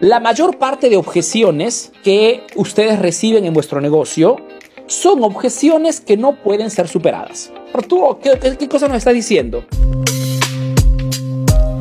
La mayor parte de objeciones que ustedes reciben en vuestro negocio son objeciones que no pueden ser superadas. Arturo, ¿qué, qué cosa nos está diciendo?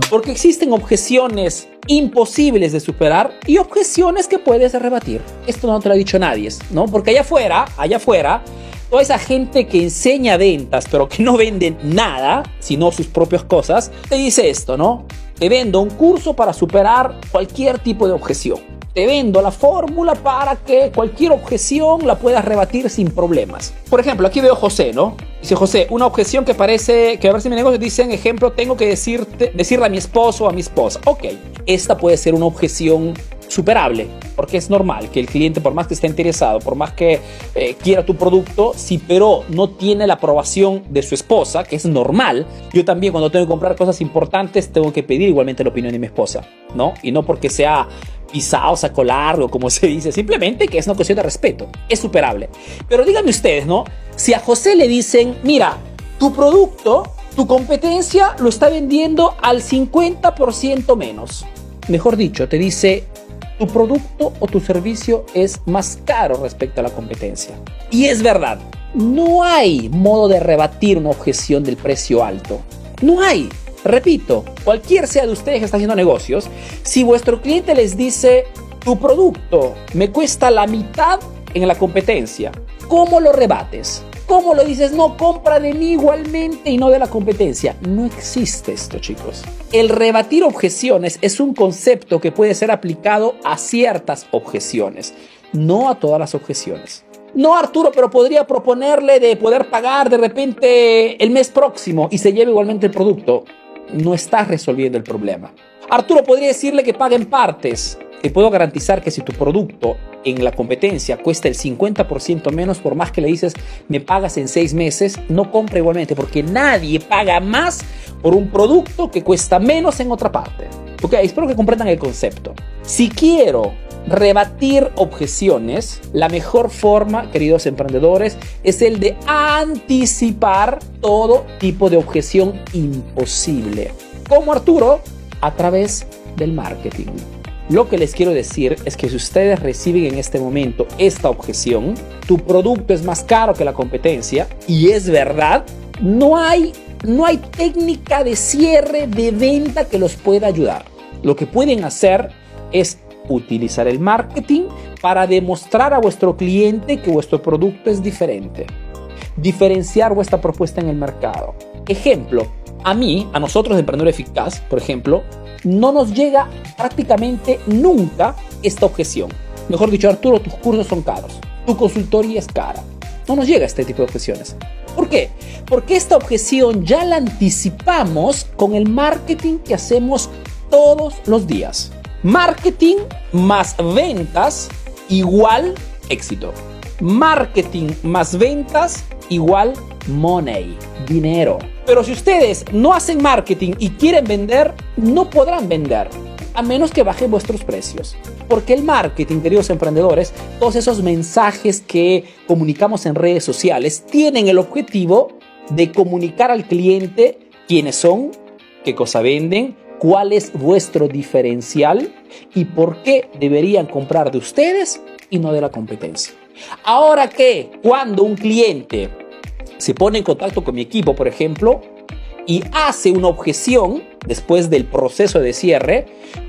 Porque existen objeciones imposibles de superar y objeciones que puedes rebatir. Esto no te lo ha dicho nadie, ¿no? Porque allá afuera, allá afuera, toda esa gente que enseña ventas, pero que no venden nada, sino sus propias cosas, te dice esto, ¿no? Te vendo un curso para superar cualquier tipo de objeción. Te vendo la fórmula para que cualquier objeción la puedas rebatir sin problemas. Por ejemplo, aquí veo José, ¿no? Dice José, una objeción que parece que a ver si mi negocio dicen, ejemplo, tengo que decirte, decirle a mi esposo o a mi esposa. Ok, esta puede ser una objeción superable, porque es normal que el cliente, por más que esté interesado, por más que eh, quiera tu producto, si pero no tiene la aprobación de su esposa, que es normal, yo también cuando tengo que comprar cosas importantes tengo que pedir igualmente la opinión de mi esposa, ¿no? Y no porque sea pisado, saco largo, como se dice, simplemente que es una cuestión de respeto, es superable. Pero díganme ustedes, ¿no? Si a José le dicen, mira, tu producto, tu competencia lo está vendiendo al 50% menos. Mejor dicho, te dice, tu producto o tu servicio es más caro respecto a la competencia. Y es verdad, no hay modo de rebatir una objeción del precio alto. No hay. Repito, cualquier sea de ustedes que está haciendo negocios, si vuestro cliente les dice, tu producto me cuesta la mitad en la competencia, ¿cómo lo rebates? ¿Cómo lo dices? No, compra de mí igualmente y no de la competencia. No existe esto, chicos. El rebatir objeciones es un concepto que puede ser aplicado a ciertas objeciones, no a todas las objeciones. No, Arturo, pero podría proponerle de poder pagar de repente el mes próximo y se lleve igualmente el producto. No estás resolviendo el problema. Arturo podría decirle que pague en partes. Te puedo garantizar que si tu producto en la competencia cuesta el 50% menos, por más que le dices me pagas en seis meses, no compra igualmente, porque nadie paga más por un producto que cuesta menos en otra parte. Ok, espero que comprendan el concepto. Si quiero rebatir objeciones, la mejor forma, queridos emprendedores, es el de anticipar todo tipo de objeción imposible. Como Arturo, a través del marketing. Lo que les quiero decir es que si ustedes reciben en este momento esta objeción, tu producto es más caro que la competencia, y es verdad, no hay, no hay técnica de cierre de venta que los pueda ayudar. Lo que pueden hacer es utilizar el marketing para demostrar a vuestro cliente que vuestro producto es diferente. Diferenciar vuestra propuesta en el mercado. Ejemplo, a mí, a nosotros de Emprendedor Eficaz, por ejemplo, no nos llega prácticamente nunca esta objeción. Mejor dicho, Arturo, tus cursos son caros, tu consultoría es cara. No nos llega este tipo de objeciones. ¿Por qué? Porque esta objeción ya la anticipamos con el marketing que hacemos todos los días. Marketing más ventas igual éxito. Marketing más ventas igual money, dinero. Pero si ustedes no hacen marketing y quieren vender, no podrán vender, a menos que bajen vuestros precios. Porque el marketing, queridos emprendedores, todos esos mensajes que comunicamos en redes sociales, tienen el objetivo de comunicar al cliente quiénes son, qué cosa venden, cuál es vuestro diferencial y por qué deberían comprar de ustedes y no de la competencia. Ahora que cuando un cliente se pone en contacto con mi equipo, por ejemplo, y hace una objeción después del proceso de cierre,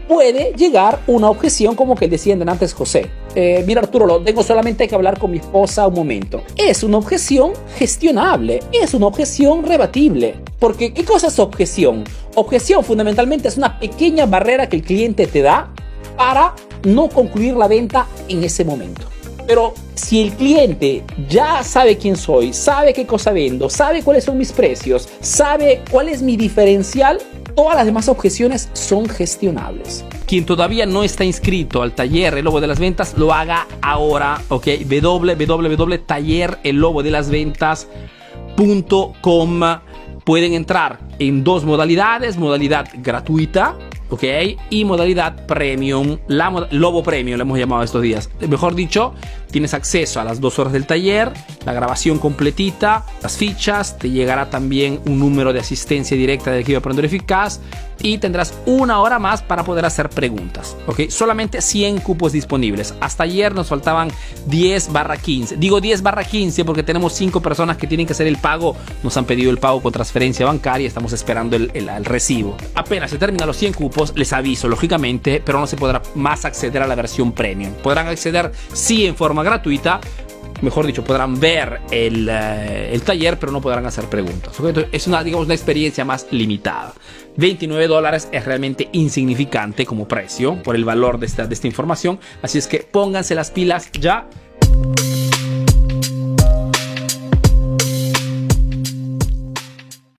puede llegar una objeción como que decían antes José. Eh, mira Arturo, lo tengo solamente que hablar con mi esposa un momento. Es una objeción gestionable, es una objeción rebatible. Porque, ¿qué cosa es objeción? Objeción fundamentalmente es una pequeña barrera que el cliente te da para no concluir la venta en ese momento. Pero si el cliente ya sabe quién soy, sabe qué cosa vendo, sabe cuáles son mis precios, sabe cuál es mi diferencial, todas las demás objeciones son gestionables. Quien todavía no está inscrito al taller El Lobo de las Ventas, lo haga ahora, ok, www.tallerelobodelasventas.com pueden entrar en dos modalidades, modalidad gratuita, ¿ok? Y modalidad premium, la Lobo Premium le hemos llamado estos días. Mejor dicho, tienes acceso a las dos horas del taller, la grabación completita, las fichas, te llegará también un número de asistencia directa del equipo Aprender Eficaz, y tendrás una hora más para poder hacer preguntas. ¿ok? Solamente 100 cupos disponibles. Hasta ayer nos faltaban 10 barra 15. Digo 10 barra 15 porque tenemos 5 personas que tienen que hacer el pago. Nos han pedido el pago con transferencia bancaria. Estamos esperando el, el recibo. Apenas se terminan los 100 cupos, les aviso, lógicamente, pero no se podrá más acceder a la versión premium. Podrán acceder sí en forma gratuita mejor dicho, podrán ver el, eh, el taller, pero no podrán hacer preguntas. es una, digamos, una experiencia más limitada. 29 dólares es realmente insignificante como precio por el valor de esta, de esta información. Así es que pónganse las pilas ya